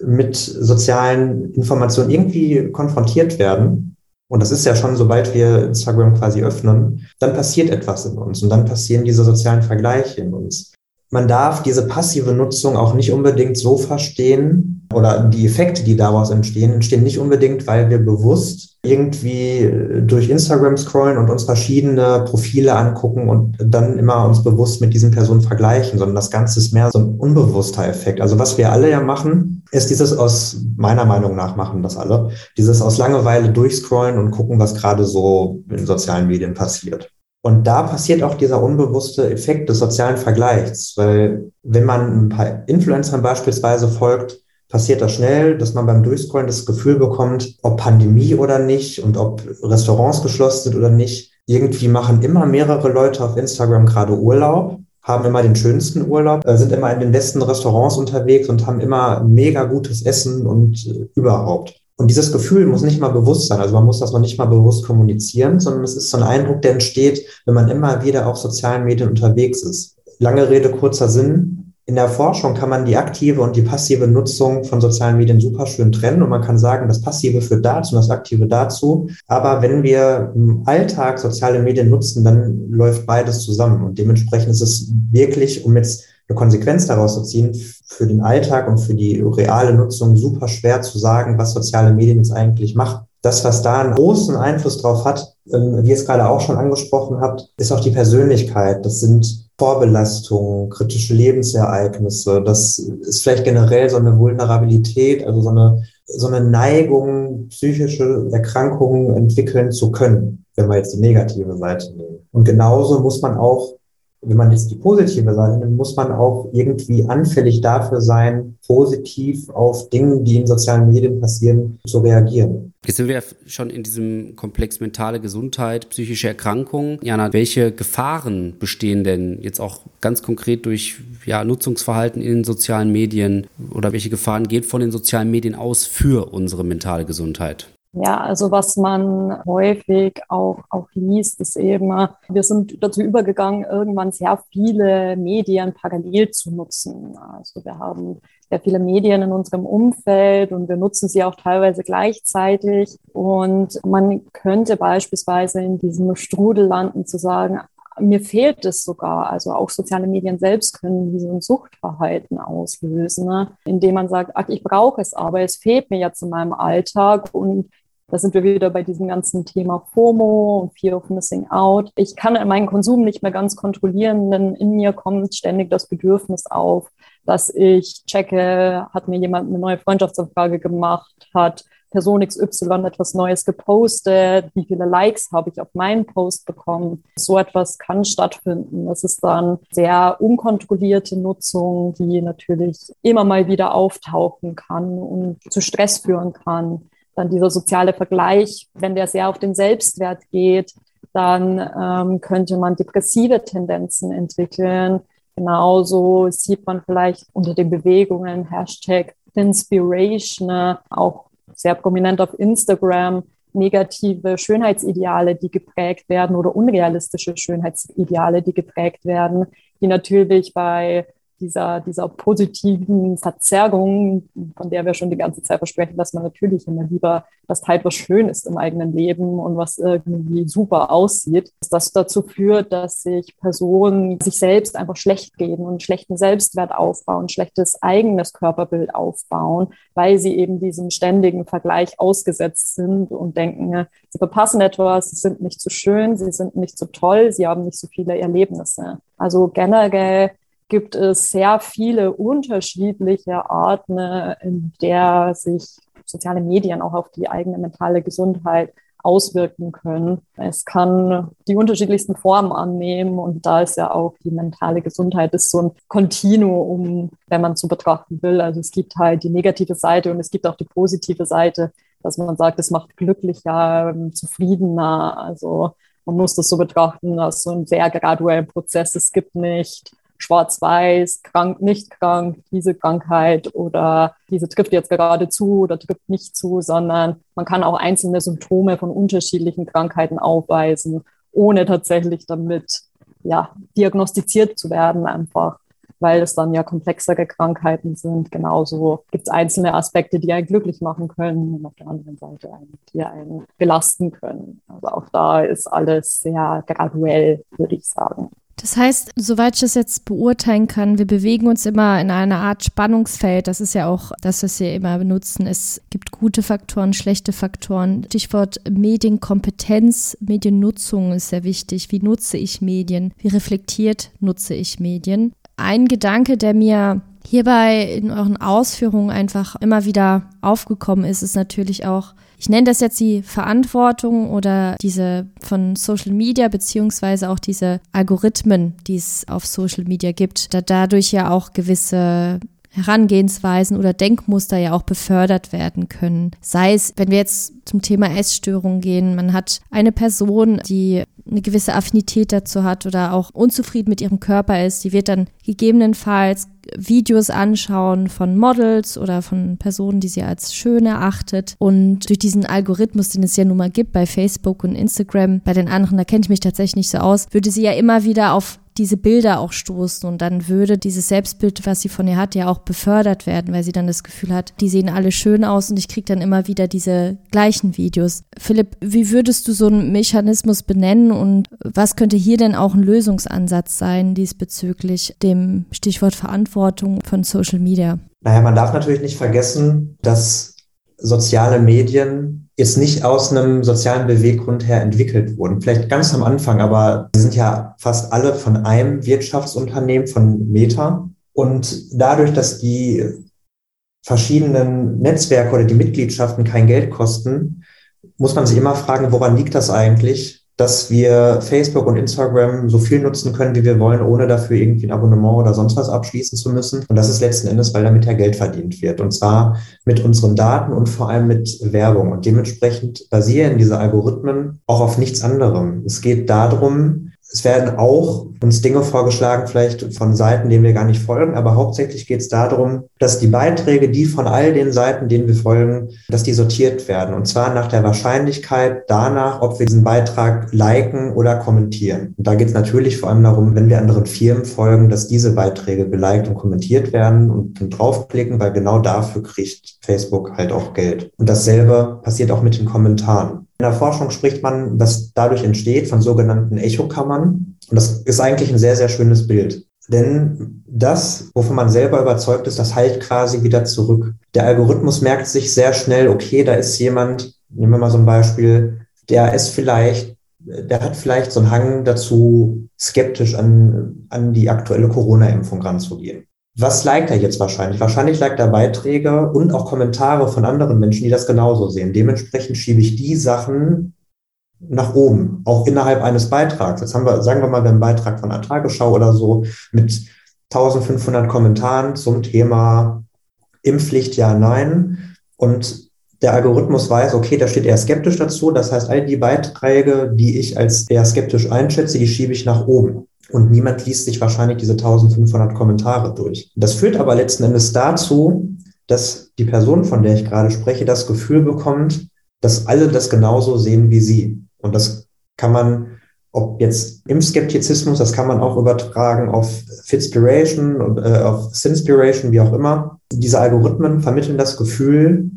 mit sozialen Informationen irgendwie konfrontiert werden, und das ist ja schon, sobald wir Instagram quasi öffnen, dann passiert etwas in uns und dann passieren diese sozialen Vergleiche in uns man darf diese passive Nutzung auch nicht unbedingt so verstehen oder die Effekte, die daraus entstehen, entstehen nicht unbedingt, weil wir bewusst irgendwie durch Instagram scrollen und uns verschiedene Profile angucken und dann immer uns bewusst mit diesen Personen vergleichen, sondern das Ganze ist mehr so ein unbewusster Effekt. Also was wir alle ja machen, ist dieses aus meiner Meinung nach machen das alle, dieses aus Langeweile durchscrollen und gucken, was gerade so in sozialen Medien passiert. Und da passiert auch dieser unbewusste Effekt des sozialen Vergleichs, weil wenn man ein paar Influencern beispielsweise folgt, passiert das schnell, dass man beim Durchscrollen das Gefühl bekommt, ob Pandemie oder nicht und ob Restaurants geschlossen sind oder nicht. Irgendwie machen immer mehrere Leute auf Instagram gerade Urlaub, haben immer den schönsten Urlaub, äh, sind immer in den besten Restaurants unterwegs und haben immer mega gutes Essen und äh, überhaupt. Und dieses Gefühl muss nicht mal bewusst sein. Also man muss das noch nicht mal bewusst kommunizieren, sondern es ist so ein Eindruck, der entsteht, wenn man immer wieder auf sozialen Medien unterwegs ist. Lange Rede, kurzer Sinn. In der Forschung kann man die aktive und die passive Nutzung von sozialen Medien super schön trennen und man kann sagen, das Passive führt dazu und das Aktive dazu. Aber wenn wir im Alltag soziale Medien nutzen, dann läuft beides zusammen und dementsprechend ist es wirklich, um jetzt eine Konsequenz daraus zu ziehen, für den Alltag und für die reale Nutzung super schwer zu sagen, was soziale Medien jetzt eigentlich machen. Das, was da einen großen Einfluss drauf hat, ähm, wie ihr es gerade auch schon angesprochen habt, ist auch die Persönlichkeit. Das sind Vorbelastungen, kritische Lebensereignisse. Das ist vielleicht generell so eine Vulnerabilität, also so eine, so eine Neigung, psychische Erkrankungen entwickeln zu können, wenn wir jetzt die negative Seite nehmen. Und genauso muss man auch wenn man jetzt die positive Seite nimmt, muss man auch irgendwie anfällig dafür sein, positiv auf Dinge, die in sozialen Medien passieren, zu reagieren. Jetzt sind wir schon in diesem Komplex mentale Gesundheit, psychische Erkrankungen. Jana, welche Gefahren bestehen denn jetzt auch ganz konkret durch ja, Nutzungsverhalten in den sozialen Medien oder welche Gefahren geht von den sozialen Medien aus für unsere mentale Gesundheit? Ja, also was man häufig auch, auch liest, ist eben, wir sind dazu übergegangen, irgendwann sehr viele Medien parallel zu nutzen. Also wir haben sehr viele Medien in unserem Umfeld und wir nutzen sie auch teilweise gleichzeitig. Und man könnte beispielsweise in diesem Strudel landen, zu sagen, mir fehlt es sogar. Also auch soziale Medien selbst können ein Suchtverhalten auslösen, ne? indem man sagt, ach, ich brauche es aber, es fehlt mir jetzt in meinem Alltag und da sind wir wieder bei diesem ganzen Thema FOMO und Fear of Missing Out. Ich kann meinen Konsum nicht mehr ganz kontrollieren, denn in mir kommt ständig das Bedürfnis auf, dass ich checke, hat mir jemand eine neue Freundschaftsanfrage gemacht, hat Person XY etwas Neues gepostet, wie viele Likes habe ich auf meinen Post bekommen. So etwas kann stattfinden. Das ist dann sehr unkontrollierte Nutzung, die natürlich immer mal wieder auftauchen kann und zu Stress führen kann dann dieser soziale Vergleich, wenn der sehr auf den Selbstwert geht, dann ähm, könnte man depressive Tendenzen entwickeln. Genauso sieht man vielleicht unter den Bewegungen Hashtag Inspiration, auch sehr prominent auf Instagram, negative Schönheitsideale, die geprägt werden oder unrealistische Schönheitsideale, die geprägt werden, die natürlich bei dieser, dieser positiven Verzerrung, von der wir schon die ganze Zeit versprechen, dass man natürlich immer lieber das teilt, was schön ist im eigenen Leben und was irgendwie super aussieht, dass das dazu führt, dass sich Personen sich selbst einfach schlecht geben und schlechten Selbstwert aufbauen, schlechtes eigenes Körperbild aufbauen, weil sie eben diesem ständigen Vergleich ausgesetzt sind und denken, sie verpassen etwas, sie sind nicht so schön, sie sind nicht so toll, sie haben nicht so viele Erlebnisse. Also generell gibt es sehr viele unterschiedliche Arten, in der sich soziale Medien auch auf die eigene mentale Gesundheit auswirken können. Es kann die unterschiedlichsten Formen annehmen und da ist ja auch die mentale Gesundheit ist so ein Kontinuum, wenn man so betrachten will. Also es gibt halt die negative Seite und es gibt auch die positive Seite, dass man sagt, es macht glücklicher, zufriedener. Also man muss das so betrachten, als so ein sehr gradueller Prozess. Es gibt nicht schwarz-weiß, krank, nicht krank, diese Krankheit oder diese trifft jetzt gerade zu oder trifft nicht zu, sondern man kann auch einzelne Symptome von unterschiedlichen Krankheiten aufweisen, ohne tatsächlich damit ja, diagnostiziert zu werden einfach weil es dann ja komplexere Krankheiten sind. Genauso gibt es einzelne Aspekte, die einen glücklich machen können und auf der anderen Seite einen, die einen belasten können. Also auch da ist alles sehr graduell, würde ich sagen. Das heißt, soweit ich das jetzt beurteilen kann, wir bewegen uns immer in einer Art Spannungsfeld. Das ist ja auch das, was wir immer benutzen. Es gibt gute Faktoren, schlechte Faktoren. Stichwort Medienkompetenz, Mediennutzung ist sehr wichtig. Wie nutze ich Medien? Wie reflektiert nutze ich Medien? Ein Gedanke, der mir hierbei in euren Ausführungen einfach immer wieder aufgekommen ist, ist natürlich auch, ich nenne das jetzt die Verantwortung oder diese von Social Media beziehungsweise auch diese Algorithmen, die es auf Social Media gibt, da dadurch ja auch gewisse Herangehensweisen oder Denkmuster ja auch befördert werden können. Sei es, wenn wir jetzt zum Thema Essstörung gehen, man hat eine Person, die eine gewisse Affinität dazu hat oder auch unzufrieden mit ihrem Körper ist, die wird dann gegebenenfalls Videos anschauen von Models oder von Personen, die sie als schön erachtet. Und durch diesen Algorithmus, den es ja nun mal gibt bei Facebook und Instagram, bei den anderen, da kenne ich mich tatsächlich nicht so aus, würde sie ja immer wieder auf diese Bilder auch stoßen und dann würde dieses Selbstbild, was sie von ihr hat, ja auch befördert werden, weil sie dann das Gefühl hat, die sehen alle schön aus und ich kriege dann immer wieder diese gleichen Videos. Philipp, wie würdest du so einen Mechanismus benennen und was könnte hier denn auch ein Lösungsansatz sein diesbezüglich dem Stichwort Verantwortung von Social Media? Naja, man darf natürlich nicht vergessen, dass soziale Medien jetzt nicht aus einem sozialen Beweggrund her entwickelt wurden. Vielleicht ganz am Anfang, aber sie sind ja fast alle von einem Wirtschaftsunternehmen, von Meta. Und dadurch, dass die verschiedenen Netzwerke oder die Mitgliedschaften kein Geld kosten, muss man sich immer fragen, woran liegt das eigentlich, dass wir Facebook und Instagram so viel nutzen können, wie wir wollen, ohne dafür irgendwie ein Abonnement oder sonst was abschließen zu müssen. Und das ist letzten Endes, weil damit ja Geld verdient wird. Und zwar mit unseren Daten und vor allem mit Werbung. Und dementsprechend basieren diese Algorithmen auch auf nichts anderem. Es geht darum, es werden auch uns Dinge vorgeschlagen, vielleicht von Seiten, denen wir gar nicht folgen, aber hauptsächlich geht es darum, dass die Beiträge, die von all den Seiten, denen wir folgen, dass die sortiert werden. Und zwar nach der Wahrscheinlichkeit danach, ob wir diesen Beitrag liken oder kommentieren. Und da geht es natürlich vor allem darum, wenn wir anderen Firmen folgen, dass diese Beiträge geliked und kommentiert werden und draufklicken, weil genau dafür kriegt Facebook halt auch Geld. Und dasselbe passiert auch mit den Kommentaren. In der Forschung spricht man, was dadurch entsteht, von sogenannten Echokammern. Und das ist eigentlich ein sehr, sehr schönes Bild. Denn das, wovon man selber überzeugt ist, das heilt quasi wieder zurück. Der Algorithmus merkt sich sehr schnell, okay, da ist jemand, nehmen wir mal so ein Beispiel, der ist vielleicht, der hat vielleicht so einen Hang dazu, skeptisch an, an die aktuelle Corona-Impfung ranzugehen. Was liked er jetzt wahrscheinlich? Wahrscheinlich liked er Beiträge und auch Kommentare von anderen Menschen, die das genauso sehen. Dementsprechend schiebe ich die Sachen nach oben, auch innerhalb eines Beitrags. Jetzt haben wir, sagen wir mal, wir einen Beitrag von einer Tagesschau oder so mit 1500 Kommentaren zum Thema Impfpflicht, ja, nein. Und der Algorithmus weiß, okay, da steht eher skeptisch dazu. Das heißt, all die Beiträge, die ich als eher skeptisch einschätze, die schiebe ich nach oben und niemand liest sich wahrscheinlich diese 1500 Kommentare durch. Das führt aber letzten Endes dazu, dass die Person, von der ich gerade spreche, das Gefühl bekommt, dass alle das genauso sehen wie sie. Und das kann man, ob jetzt im Skeptizismus, das kann man auch übertragen auf Fitspiration und äh, auf Sinspiration, wie auch immer. Diese Algorithmen vermitteln das Gefühl,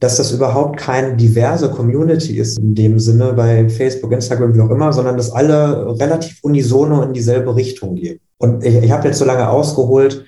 dass das überhaupt keine diverse Community ist in dem Sinne bei Facebook, Instagram, wie auch immer, sondern dass alle relativ unisono in dieselbe Richtung gehen. Und ich, ich habe jetzt so lange ausgeholt,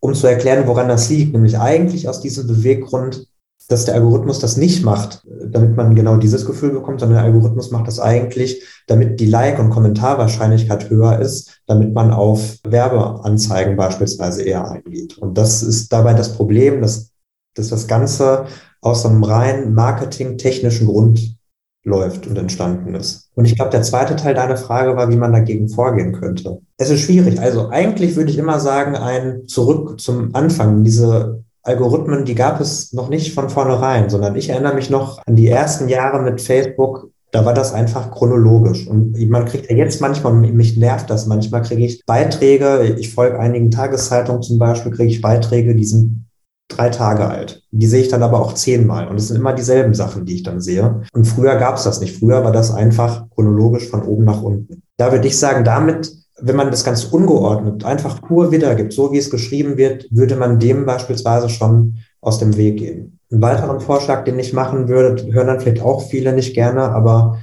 um zu erklären, woran das liegt, nämlich eigentlich aus diesem Beweggrund, dass der Algorithmus das nicht macht, damit man genau dieses Gefühl bekommt, sondern der Algorithmus macht das eigentlich, damit die Like- und Kommentarwahrscheinlichkeit höher ist, damit man auf Werbeanzeigen beispielsweise eher eingeht. Und das ist dabei das Problem, dass, dass das Ganze aus einem rein marketingtechnischen Grund läuft und entstanden ist. Und ich glaube, der zweite Teil deiner Frage war, wie man dagegen vorgehen könnte. Es ist schwierig. Also eigentlich würde ich immer sagen, ein Zurück zum Anfang, diese Algorithmen, die gab es noch nicht von vornherein, sondern ich erinnere mich noch an die ersten Jahre mit Facebook. Da war das einfach chronologisch. Und man kriegt ja jetzt manchmal, mich nervt das manchmal, kriege ich Beiträge, ich folge einigen Tageszeitungen zum Beispiel, kriege ich Beiträge, die sind drei Tage alt. Die sehe ich dann aber auch zehnmal. Und es sind immer dieselben Sachen, die ich dann sehe. Und früher gab es das nicht. Früher war das einfach chronologisch von oben nach unten. Da würde ich sagen, damit wenn man das ganz ungeordnet einfach pur wiedergibt, so wie es geschrieben wird, würde man dem beispielsweise schon aus dem Weg gehen. Einen weiteren Vorschlag, den ich machen würde, hören dann vielleicht auch viele nicht gerne, aber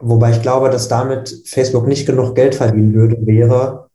wobei ich glaube, dass damit Facebook nicht genug Geld verdienen würde, wäre,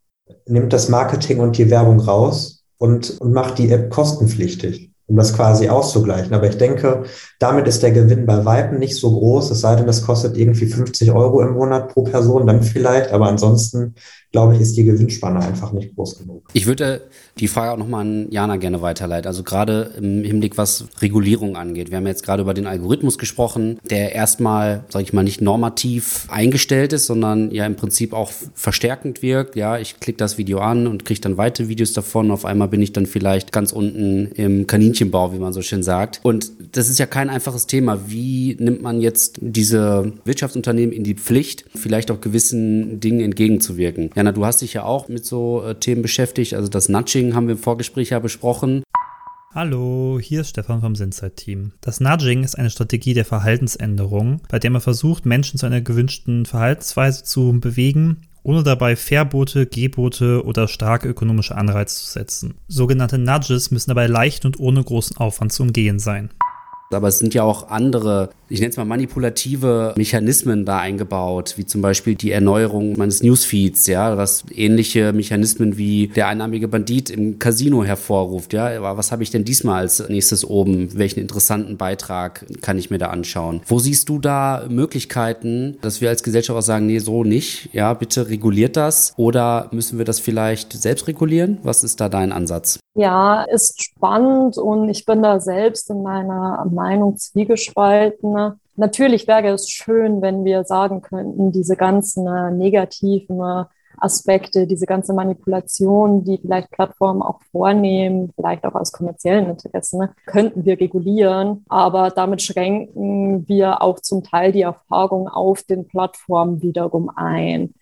nimmt das Marketing und die Werbung raus und, und macht die App kostenpflichtig um das quasi auszugleichen. Aber ich denke, damit ist der Gewinn bei Weitem nicht so groß, es sei denn, das kostet irgendwie 50 Euro im Monat pro Person, dann vielleicht. Aber ansonsten glaube ich, ist die Gewinnspanne einfach nicht groß genug. Ich würde die Frage auch nochmal an Jana gerne weiterleiten. Also gerade im Hinblick, was Regulierung angeht. Wir haben jetzt gerade über den Algorithmus gesprochen, der erstmal, sage ich mal, nicht normativ eingestellt ist, sondern ja im Prinzip auch verstärkend wirkt. Ja, ich klicke das Video an und kriege dann weitere Videos davon. Auf einmal bin ich dann vielleicht ganz unten im Kaninchenbau, wie man so schön sagt. Und das ist ja kein einfaches Thema. Wie nimmt man jetzt diese Wirtschaftsunternehmen in die Pflicht, vielleicht auch gewissen Dingen entgegenzuwirken? Jana, du hast dich ja auch mit so äh, Themen beschäftigt. Also das Nudging haben wir im Vorgespräch ja besprochen. Hallo, hier ist Stefan vom Sinside-Team. Das Nudging ist eine Strategie der Verhaltensänderung, bei der man versucht, Menschen zu einer gewünschten Verhaltensweise zu bewegen, ohne dabei Verbote, Gebote oder starke ökonomische Anreize zu setzen. Sogenannte Nudges müssen dabei leicht und ohne großen Aufwand zu umgehen sein. Aber es sind ja auch andere, ich nenne es mal manipulative Mechanismen da eingebaut, wie zum Beispiel die Erneuerung meines Newsfeeds, ja, was ähnliche Mechanismen wie der einnahmige Bandit im Casino hervorruft, ja. Was habe ich denn diesmal als nächstes oben? Welchen interessanten Beitrag kann ich mir da anschauen? Wo siehst du da Möglichkeiten, dass wir als Gesellschaft auch sagen, nee, so nicht, ja, bitte reguliert das? Oder müssen wir das vielleicht selbst regulieren? Was ist da dein Ansatz? Ja, ist spannend und ich bin da selbst in meiner Meinung zwiegespalten. Natürlich wäre es schön, wenn wir sagen könnten, diese ganzen äh, negativen Aspekte, diese ganze Manipulation, die vielleicht Plattformen auch vornehmen, vielleicht auch aus kommerziellen Interessen, könnten wir regulieren. Aber damit schränken wir auch zum Teil die Erfahrung auf den Plattformen wiederum ein.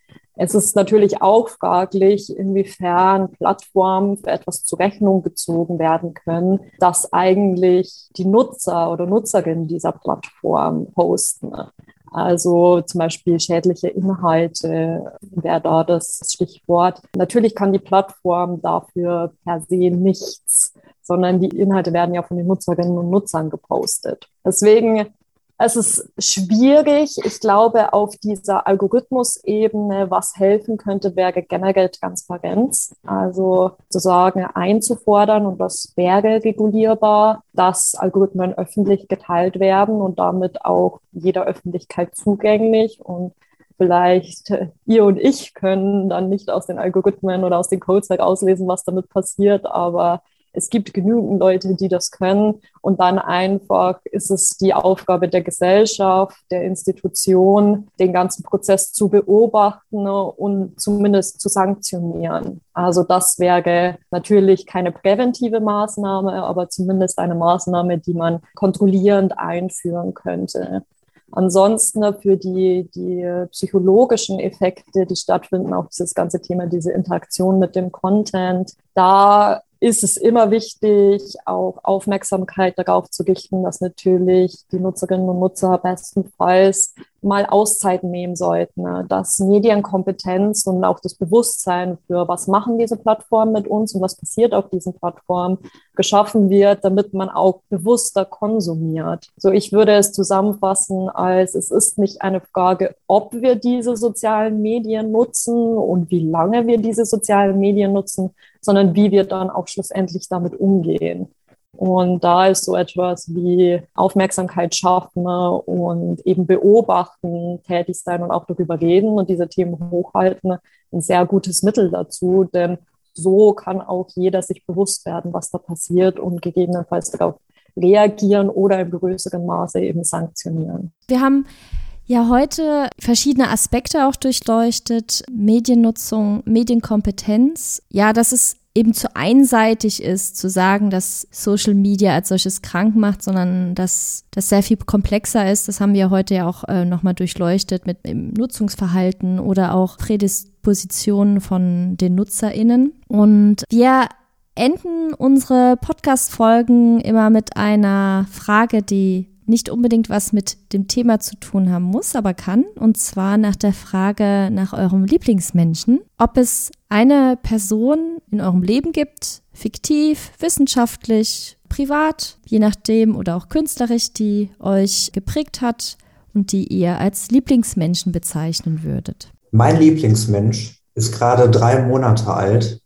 Es ist natürlich auch fraglich, inwiefern Plattformen für etwas zur Rechnung gezogen werden können, dass eigentlich die Nutzer oder Nutzerinnen dieser Plattform posten. Also zum Beispiel schädliche Inhalte wäre da das Stichwort. Natürlich kann die Plattform dafür per se nichts, sondern die Inhalte werden ja von den Nutzerinnen und Nutzern gepostet. Deswegen es ist schwierig. Ich glaube, auf dieser Algorithmusebene, was helfen könnte, wäre generell Transparenz. Also sozusagen einzufordern und das wäre regulierbar, dass Algorithmen öffentlich geteilt werden und damit auch jeder Öffentlichkeit zugänglich und vielleicht ihr und ich können dann nicht aus den Algorithmen oder aus den Codes herauslesen, was damit passiert, aber es gibt genügend Leute, die das können. Und dann einfach ist es die Aufgabe der Gesellschaft, der Institution, den ganzen Prozess zu beobachten und zumindest zu sanktionieren. Also das wäre natürlich keine präventive Maßnahme, aber zumindest eine Maßnahme, die man kontrollierend einführen könnte. Ansonsten für die, die psychologischen Effekte, die stattfinden, auch dieses ganze Thema, diese Interaktion mit dem Content, da ist es immer wichtig, auch Aufmerksamkeit darauf zu richten, dass natürlich die Nutzerinnen und Nutzer bestenfalls mal Auszeit nehmen sollten, ne? dass Medienkompetenz und auch das Bewusstsein für, was machen diese Plattformen mit uns und was passiert auf diesen Plattformen, geschaffen wird, damit man auch bewusster konsumiert. So, ich würde es zusammenfassen als, es ist nicht eine Frage, ob wir diese sozialen Medien nutzen und wie lange wir diese sozialen Medien nutzen, sondern wie wir dann auch schlussendlich damit umgehen. Und da ist so etwas wie Aufmerksamkeit schaffen und eben beobachten, tätig sein und auch darüber reden und diese Themen hochhalten, ein sehr gutes Mittel dazu, denn so kann auch jeder sich bewusst werden, was da passiert und gegebenenfalls darauf reagieren oder im größeren Maße eben sanktionieren. Wir haben ja heute verschiedene Aspekte auch durchleuchtet. Mediennutzung, Medienkompetenz. Ja, dass es eben zu einseitig ist, zu sagen, dass Social Media als solches krank macht, sondern dass das sehr viel komplexer ist. Das haben wir heute ja auch äh, nochmal durchleuchtet mit dem Nutzungsverhalten oder auch Prädispositionen von den NutzerInnen. Und wir enden unsere Podcast-Folgen immer mit einer Frage, die nicht unbedingt was mit dem Thema zu tun haben muss, aber kann. Und zwar nach der Frage nach eurem Lieblingsmenschen. Ob es eine Person in eurem Leben gibt, fiktiv, wissenschaftlich, privat, je nachdem oder auch künstlerisch, die euch geprägt hat und die ihr als Lieblingsmenschen bezeichnen würdet. Mein Lieblingsmensch ist gerade drei Monate alt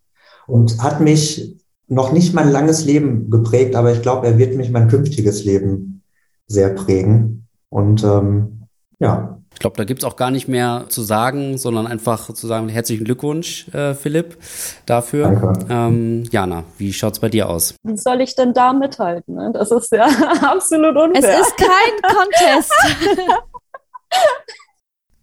und hat mich noch nicht mein langes Leben geprägt, aber ich glaube, er wird mich mein künftiges Leben sehr prägen. Und ähm, ja. Ich glaube, da gibt es auch gar nicht mehr zu sagen, sondern einfach zu sagen, herzlichen Glückwunsch, äh, Philipp, dafür. Danke. Ähm, Jana, wie schaut es bei dir aus? Wie soll ich denn da mithalten? Ne? Das ist ja (laughs) absolut unfair. Es ist kein Contest.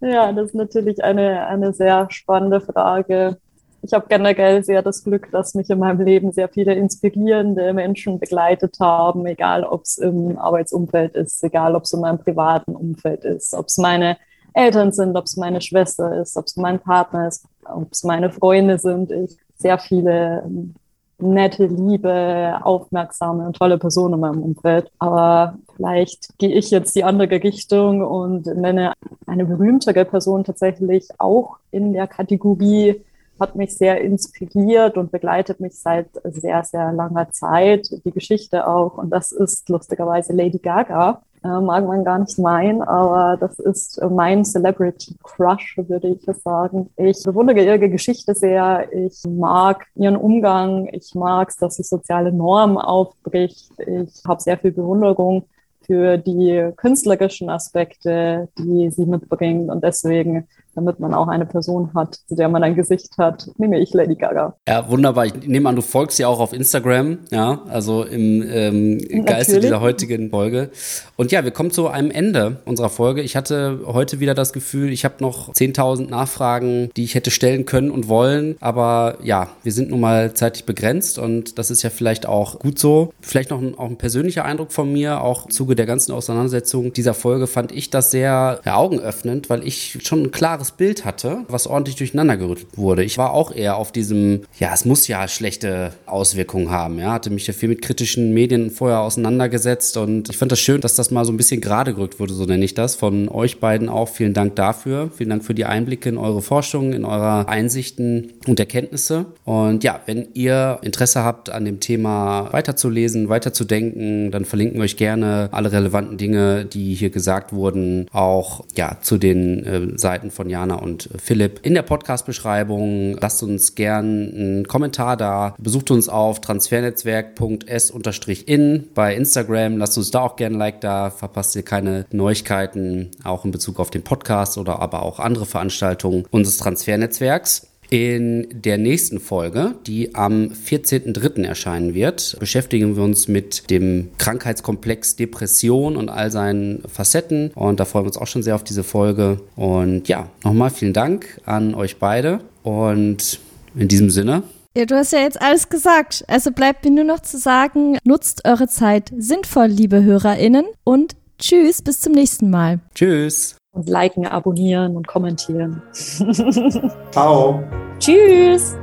(laughs) ja, das ist natürlich eine, eine sehr spannende Frage ich habe generell sehr das Glück, dass mich in meinem Leben sehr viele inspirierende Menschen begleitet haben, egal ob es im Arbeitsumfeld ist, egal ob es in meinem privaten Umfeld ist, ob es meine Eltern sind, ob es meine Schwester ist, ob es mein Partner ist, ob es meine Freunde sind. Ich sehr viele ähm, nette, liebe, aufmerksame und tolle Personen in meinem Umfeld. Aber vielleicht gehe ich jetzt die andere Richtung und nenne eine berühmtere Person tatsächlich auch in der Kategorie hat mich sehr inspiriert und begleitet mich seit sehr, sehr langer Zeit, die Geschichte auch. Und das ist lustigerweise Lady Gaga. Äh, mag man gar nicht meinen, aber das ist mein Celebrity Crush, würde ich sagen. Ich bewundere ihre Geschichte sehr. Ich mag ihren Umgang. Ich mag es, dass sie soziale Normen aufbricht. Ich habe sehr viel Bewunderung für die künstlerischen Aspekte, die sie mitbringt. Und deswegen damit man auch eine Person hat, zu der man ein Gesicht hat, nehme ich Lady Gaga. Ja, wunderbar. Ich nehme an, du folgst ja auch auf Instagram, ja, also im ähm, Geiste dieser heutigen Folge. Und ja, wir kommen zu einem Ende unserer Folge. Ich hatte heute wieder das Gefühl, ich habe noch 10.000 Nachfragen, die ich hätte stellen können und wollen. Aber ja, wir sind nun mal zeitlich begrenzt und das ist ja vielleicht auch gut so. Vielleicht noch ein, auch ein persönlicher Eindruck von mir, auch im Zuge der ganzen Auseinandersetzung dieser Folge fand ich das sehr ja, augenöffnend, weil ich schon ein klares klares Bild hatte, was ordentlich durcheinander gerührt wurde. Ich war auch eher auf diesem, ja, es muss ja schlechte Auswirkungen haben. Ja, hatte mich ja viel mit kritischen Medien vorher auseinandergesetzt und ich fand das schön, dass das mal so ein bisschen gerade gerückt wurde, so nenne ich das. Von euch beiden auch. Vielen Dank dafür. Vielen Dank für die Einblicke in eure Forschung, in eure Einsichten und Erkenntnisse. Und ja, wenn ihr Interesse habt, an dem Thema weiterzulesen, weiterzudenken, dann verlinken wir euch gerne alle relevanten Dinge, die hier gesagt wurden, auch ja zu den äh, Seiten von Jana und Philipp in der Podcast-Beschreibung. Lasst uns gern einen Kommentar da. Besucht uns auf transfernetzwerk.s-in bei Instagram. Lasst uns da auch gerne ein Like da. Verpasst ihr keine Neuigkeiten, auch in Bezug auf den Podcast oder aber auch andere Veranstaltungen unseres Transfernetzwerks. In der nächsten Folge, die am 14.03. erscheinen wird, beschäftigen wir uns mit dem Krankheitskomplex Depression und all seinen Facetten. Und da freuen wir uns auch schon sehr auf diese Folge. Und ja, nochmal vielen Dank an euch beide. Und in diesem Sinne. Ja, du hast ja jetzt alles gesagt. Also bleibt mir nur noch zu sagen, nutzt eure Zeit sinnvoll, liebe HörerInnen. Und tschüss, bis zum nächsten Mal. Tschüss und liken, abonnieren und kommentieren. (laughs) Ciao. Tschüss.